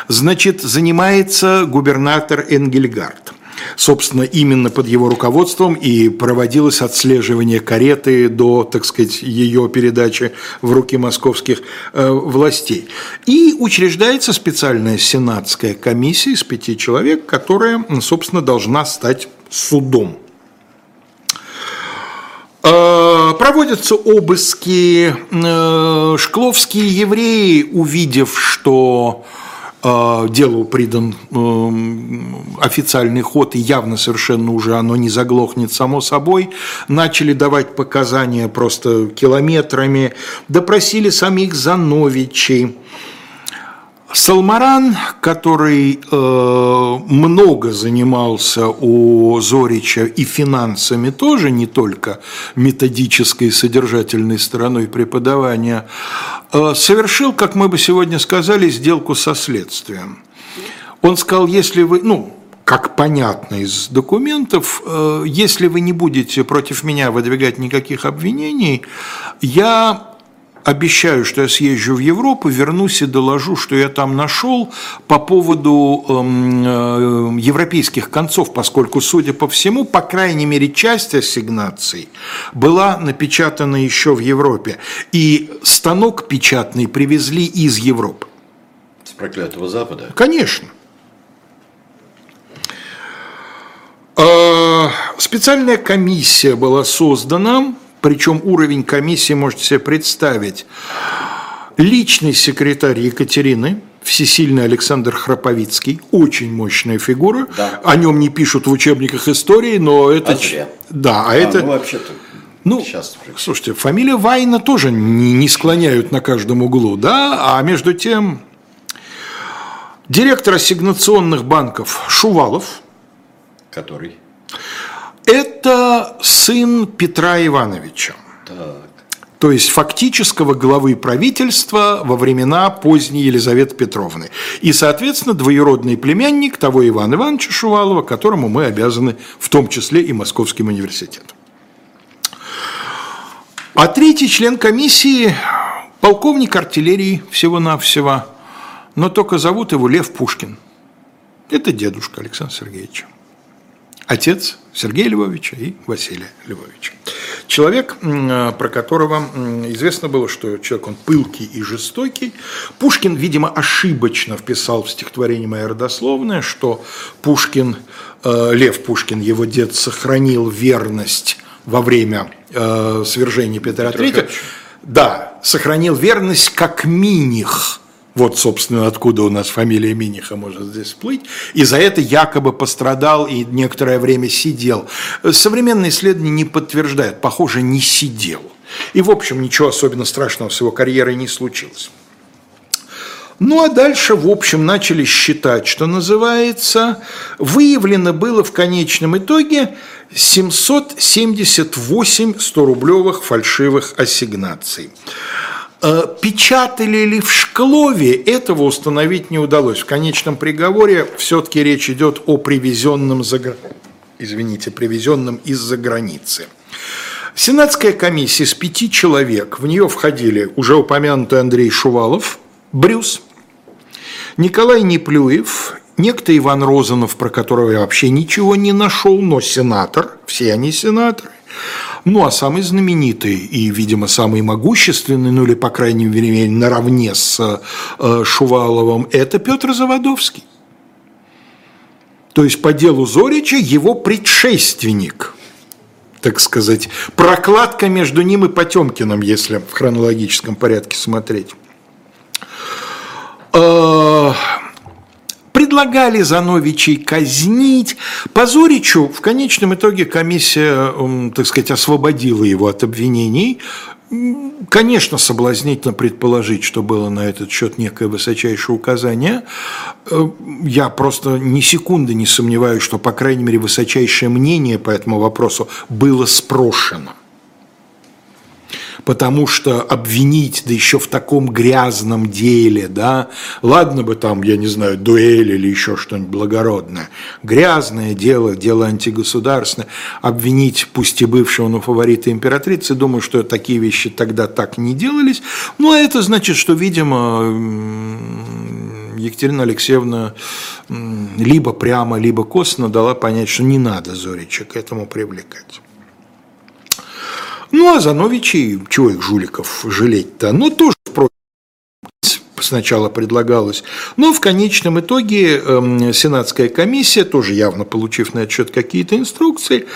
Значит, занимается губернатор Энгельгард. Собственно, именно под его руководством и проводилось отслеживание кареты до, так сказать, ее передачи в руки московских э, властей. И учреждается специальная сенатская комиссия из пяти человек, которая, собственно, должна стать судом. Э, проводятся обыски. Э, шкловские евреи, увидев, что делу придан эм, официальный ход, и явно совершенно уже оно не заглохнет само собой, начали давать показания просто километрами, допросили самих Зановичей, Салмаран, который э, много занимался у Зорича и финансами тоже, не только методической и содержательной стороной преподавания, э, совершил, как мы бы сегодня сказали, сделку со следствием. Он сказал, если вы, ну, как понятно из документов, э, если вы не будете против меня выдвигать никаких обвинений, я обещаю, что я съезжу в Европу, вернусь и доложу, что я там нашел по поводу эм, э, европейских концов, поскольку, судя по всему, по крайней мере, часть ассигнаций была напечатана еще в Европе. И станок печатный привезли из Европы. С проклятого Запада? Конечно. Э, специальная комиссия была создана, причем уровень комиссии можете себе представить. Личный секретарь Екатерины, всесильный Александр Храповицкий, очень мощная фигура. Да. О нем не пишут в учебниках истории, но это... А зря. Да, а, А, это... ну, вообще-то, Ну, сейчас слушайте, фамилия Вайна тоже не, не склоняют на каждом углу, да, а между тем директор ассигнационных банков Шувалов Который? – это сын Петра Ивановича, Так. то есть фактического главы правительства во времена поздней Елизаветы Петровны. И, соответственно, двоюродный племянник того Ивана Ивановича Шувалова, которому мы обязаны в том числе и Московским университетом. А третий член комиссии – полковник артиллерии всего-навсего, но только зовут его Лев Пушкин. Это дедушка Александра Сергеевича. Отец Сергея Львовича и Василия Львовича. Человек, м, про которого известно было, что человек он пылкий и жестокий. Пушкин, видимо, ошибочно вписал в стихотворение «Моя родословная», что Пушкин, э, Лев Пушкин, его дед, сохранил верность во время э, свержения Петра III. Да, сохранил верность как Миних. Вот, собственно, откуда у нас фамилия Миниха может здесь всплыть. И за это якобы пострадал и некоторое время сидел. Современные исследования не подтверждают. Похоже, не сидел. И, в общем, ничего особенно страшного с его карьерой не случилось. Ну а дальше, в общем, начали считать, что называется, выявлено было в конечном итоге 778 100-рублевых фальшивых ассигнаций. Э, Печатали ли в Шклове, этого установить не удалось. В конечном приговоре все-таки речь идет о привезенном за извините, привезенном из-за границы. Сенатская комиссия из пяти человек, в нее входили уже упомянутый Андрей Шувалов, Брюс, Николай Неплюев, некто Иван Розанов, про которого я вообще ничего не нашел, но сенатор, все они сенаторы. Ну, а самый знаменитый и, видимо, самый могущественный, ну или, по крайней мере, наравне с э, Шуваловым, это Петр Заводовский. То есть по делу Зорича его предшественник, так сказать, прокладка между ним и Потемкиным, если в хронологическом порядке смотреть. Предлагали Зановичей казнить. По Зоричу в конечном итоге комиссия, так сказать, освободила его от обвинений. Конечно, соблазнительно предположить, что было на этот счет некое высочайшее указание. Э, Я просто ни секунды не сомневаюсь, что, по крайней мере, высочайшее мнение по этому вопросу было спрошено потому что обвинить, да еще в таком грязном деле, да, ладно бы там, я не знаю, дуэль или еще что-нибудь благородное, грязное дело, дело антигосударственное, обвинить, пусть и бывшего, но фаворита императрицы, думаю, что такие вещи тогда так не делались, ну, а это значит, что, видимо, Екатерина Алексеевна либо прямо, либо косвенно дала понять, что не надо Зорича к этому привлекать. Ну, а Зановичей, чего их жуликов жалеть-то? Ну, тоже, впрочем, сначала предлагалось. Но в конечном итоге эм, Сенатская комиссия, тоже явно получив на этот счет какие-то инструкции,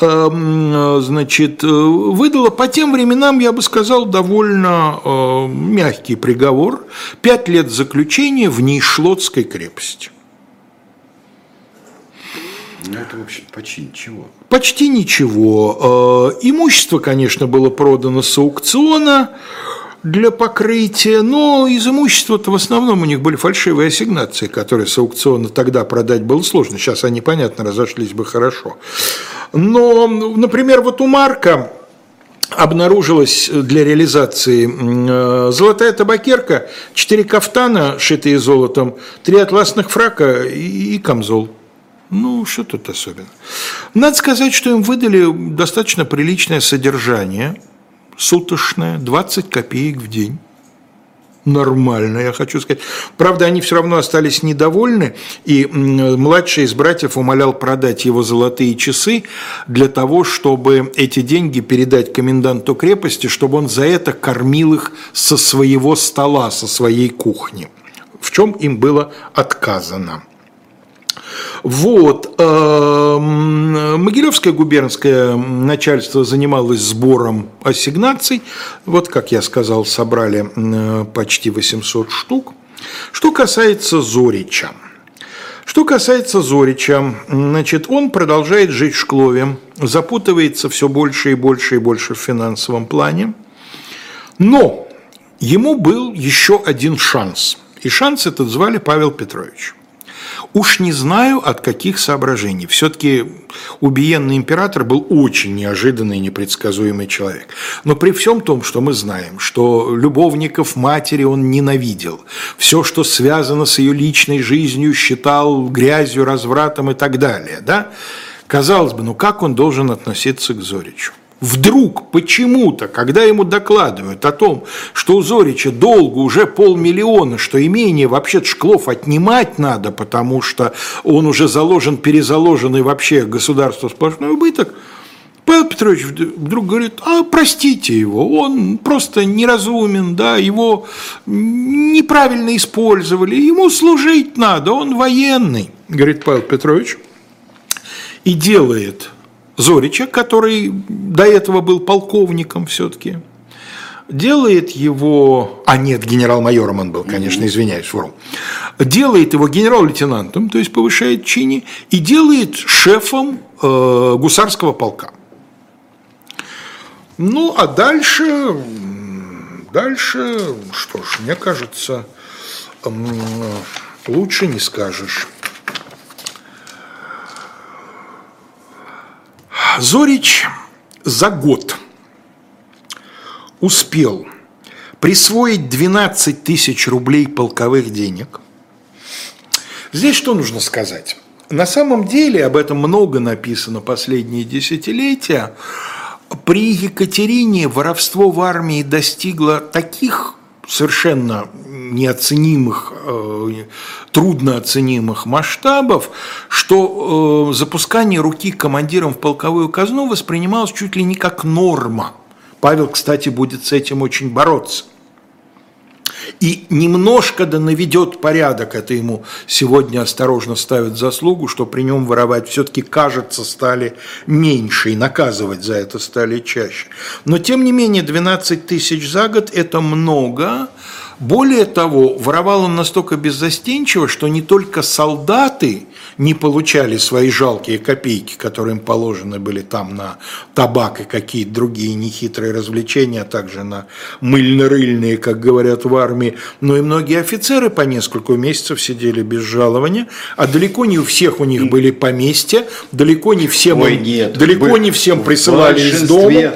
эм, э, значит, э, выдала по тем временам, я бы сказал, довольно э, мягкий приговор. Пять лет заключения в Нейшлотской крепости. Ну, это, в почти ничего. Почти ничего. Э, Имущество, конечно, было продано с аукциона для покрытия, но из имущества-то в основном у них были фальшивые ассигнации, которые с аукциона тогда продать было сложно. Сейчас они, понятно, разошлись бы хорошо. Но, например, вот у Марка обнаружилась для реализации э, золотая табакерка, четыре кафтана, шитые золотом, три атласных фрака и камзол. Ну, что тут особенно? Надо сказать, что им выдали достаточно приличное содержание, суточное, 20 копеек в день. Нормально, я хочу сказать. Правда, они все равно остались недовольны, и младший из братьев умолял продать его золотые часы для того, чтобы эти деньги передать коменданту крепости, чтобы он за это кормил их со своего стола, со своей кухни, в чем им было отказано. Вот. Эм, Могилевское губернское начальство занималось сбором ассигнаций. Вот, как я сказал, собрали э, почти 800 штук. Что касается Зорича. Что касается Зорича, значит, он продолжает жить в Шклове, запутывается все больше и больше и больше в финансовом плане. Но ему был еще один шанс. И шанс этот звали Павел Петрович. Уж не знаю, от каких соображений. Все-таки убиенный император был очень неожиданный и непредсказуемый человек. Но при всем том, что мы знаем, что любовников матери он ненавидел, все, что связано с ее личной жизнью, считал грязью, развратом и так далее, да? казалось бы, ну как он должен относиться к Зоричу? Вдруг, почему-то, когда ему докладывают о том, что у Зорича долго уже полмиллиона, что имение вообще Шклов отнимать надо, потому что он уже заложен, перезаложен и вообще государство сплошной убыток, Павел Петрович вдруг говорит, а простите его, он просто неразумен, да, его неправильно использовали, ему служить надо, он военный, говорит Павел Петрович, и делает Зорича, который до этого был полковником все-таки, делает его, а нет, генерал-майором он был, конечно, извиняюсь, форм, делает его генерал-лейтенантом, то есть повышает чине, и делает шефом э, гусарского полка. Ну, а дальше, дальше, что ж, мне кажется, лучше не скажешь. Зорич за год успел присвоить 12 тысяч рублей полковых денег. Здесь что нужно сказать? На самом деле, об этом много написано последние десятилетия, при Екатерине воровство в армии достигло таких совершенно неоценимых, э, трудно оценимых масштабов, что э, запускание руки командиром в полковую казну воспринималось чуть ли не как норма. Павел, кстати, будет с этим очень бороться и немножко да наведет порядок, это ему сегодня осторожно ставят заслугу, что при нем воровать все-таки, кажется, стали меньше, и наказывать за это стали чаще. Но, тем не менее, 12 тысяч за год – это много, более того, воровал он настолько беззастенчиво, что не только солдаты не получали свои жалкие копейки, которые им положены были там на табак и какие-то другие нехитрые развлечения, а также на мыльно-рыльные, как говорят в армии, но и многие офицеры по несколько месяцев сидели без жалования, а далеко не у всех у них были поместья, далеко не всем, Ой, нет, далеко не всем присылали из дома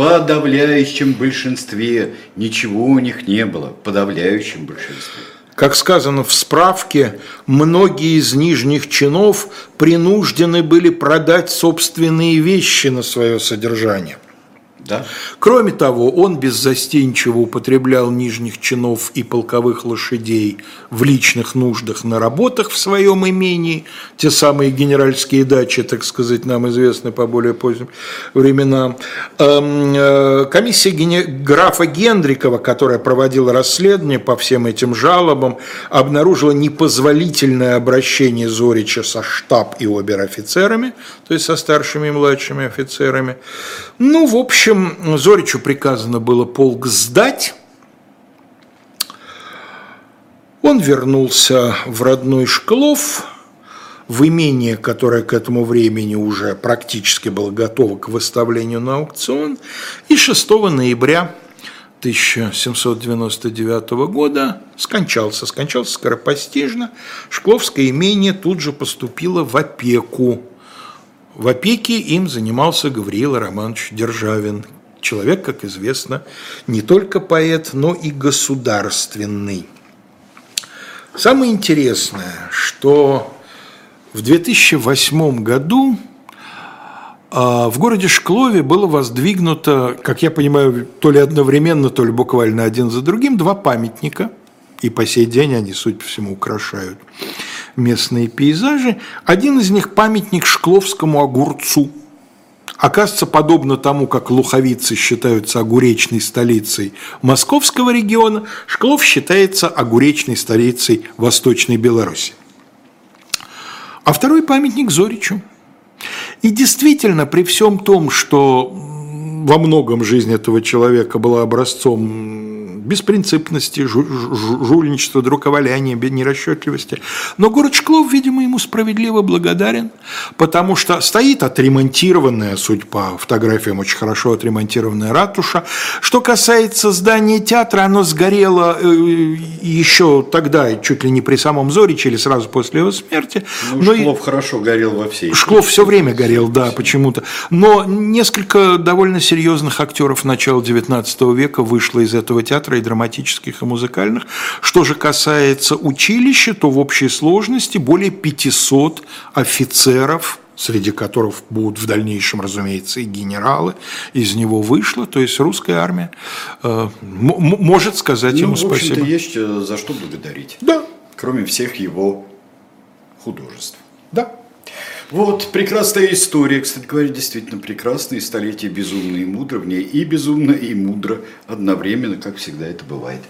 подавляющем большинстве ничего у них не было, в подавляющем большинстве. Как сказано в справке, многие из нижних чинов принуждены были продать собственные вещи на свое содержание – да. Кроме того, он беззастенчиво употреблял нижних чинов и полковых лошадей в личных нуждах на работах в своем имении. Те самые генеральские дачи, так сказать, нам известны по более поздним временам. Эм, э, комиссия графа Гендрикова, которая проводила расследование по всем этим жалобам, обнаружила непозволительное обращение Зорича со штаб и обер-офицерами, то есть со старшими и младшими офицерами. Ну, в общем, Зоричу приказано было полк сдать. Он вернулся в родной Шклов, в имение, которое к этому времени уже практически было готово к выставлению на аукцион, и 6 ноября 1799 года скончался. Скончался скоропостижно. Шкловское имение тут же поступило в опеку в опеке им занимался Гавриил Романович Державин, человек, как известно, не только поэт, но и государственный. Самое интересное, что в 2008 году а, в городе Шклове было воздвигнуто, как я понимаю, то ли одновременно, то ли буквально один за другим, два памятника, и по сей день они, судя по всему, украшают местные пейзажи. Один из них памятник Шкловскому огурцу. Оказывается, подобно тому, как луховицы считаются огуречной столицей московского региона, Шклов считается огуречной столицей Восточной Беларуси. а второй памятник Зоричу. И действительно, при всем том, что во многом жизнь этого человека была образцом беспринципности, жульничества, друковаляния, нерасчетливости. Но город Шклов, видимо, ему справедливо благодарен, потому что стоит отремонтированная, суть по фотографиям, очень хорошо отремонтированная ратуша. Что касается здания театра, оно сгорело э, еще тогда, чуть ли не при самом Зориче или сразу после его смерти. Ну, Но Шклов и... хорошо горел во всей. Шклов все время горел, да, почему-то. Но несколько довольно серьезных актеров начала XIX века вышло из этого театра, и драматических, и музыкальных. Что же касается училища, то в общей сложности более 500 офицеров среди которых будут в дальнейшем, разумеется, и генералы, из него вышло, то есть русская армия э, может сказать ну, ему спасибо. в есть э, за что благодарить. Да. Кроме всех его художеств. Да. Вот, прекрасная история, кстати говоря, действительно прекрасная, столетие безумно и мудро, в ней и безумно, и мудро одновременно, как всегда это бывает.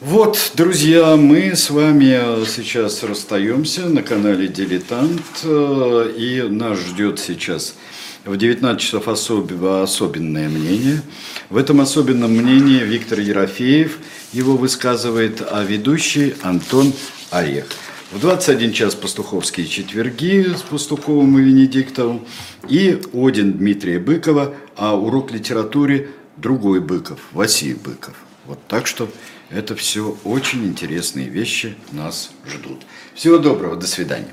Вот, друзья, мы с вами сейчас расстаемся на канале «Дилетант», э, и нас ждет сейчас в 19 часов особо, особенное мнение. В этом особенном мнении Виктор Ерофеев его высказывает, а ведущий Антон Орех. В 21 час пастуховские четверги с Пастуховым и Венедиктовым и Один Дмитрия Быкова, а урок литературы другой Быков, Василий Быков. Вот так что это все очень интересные вещи нас ждут. Всего доброго, до свидания.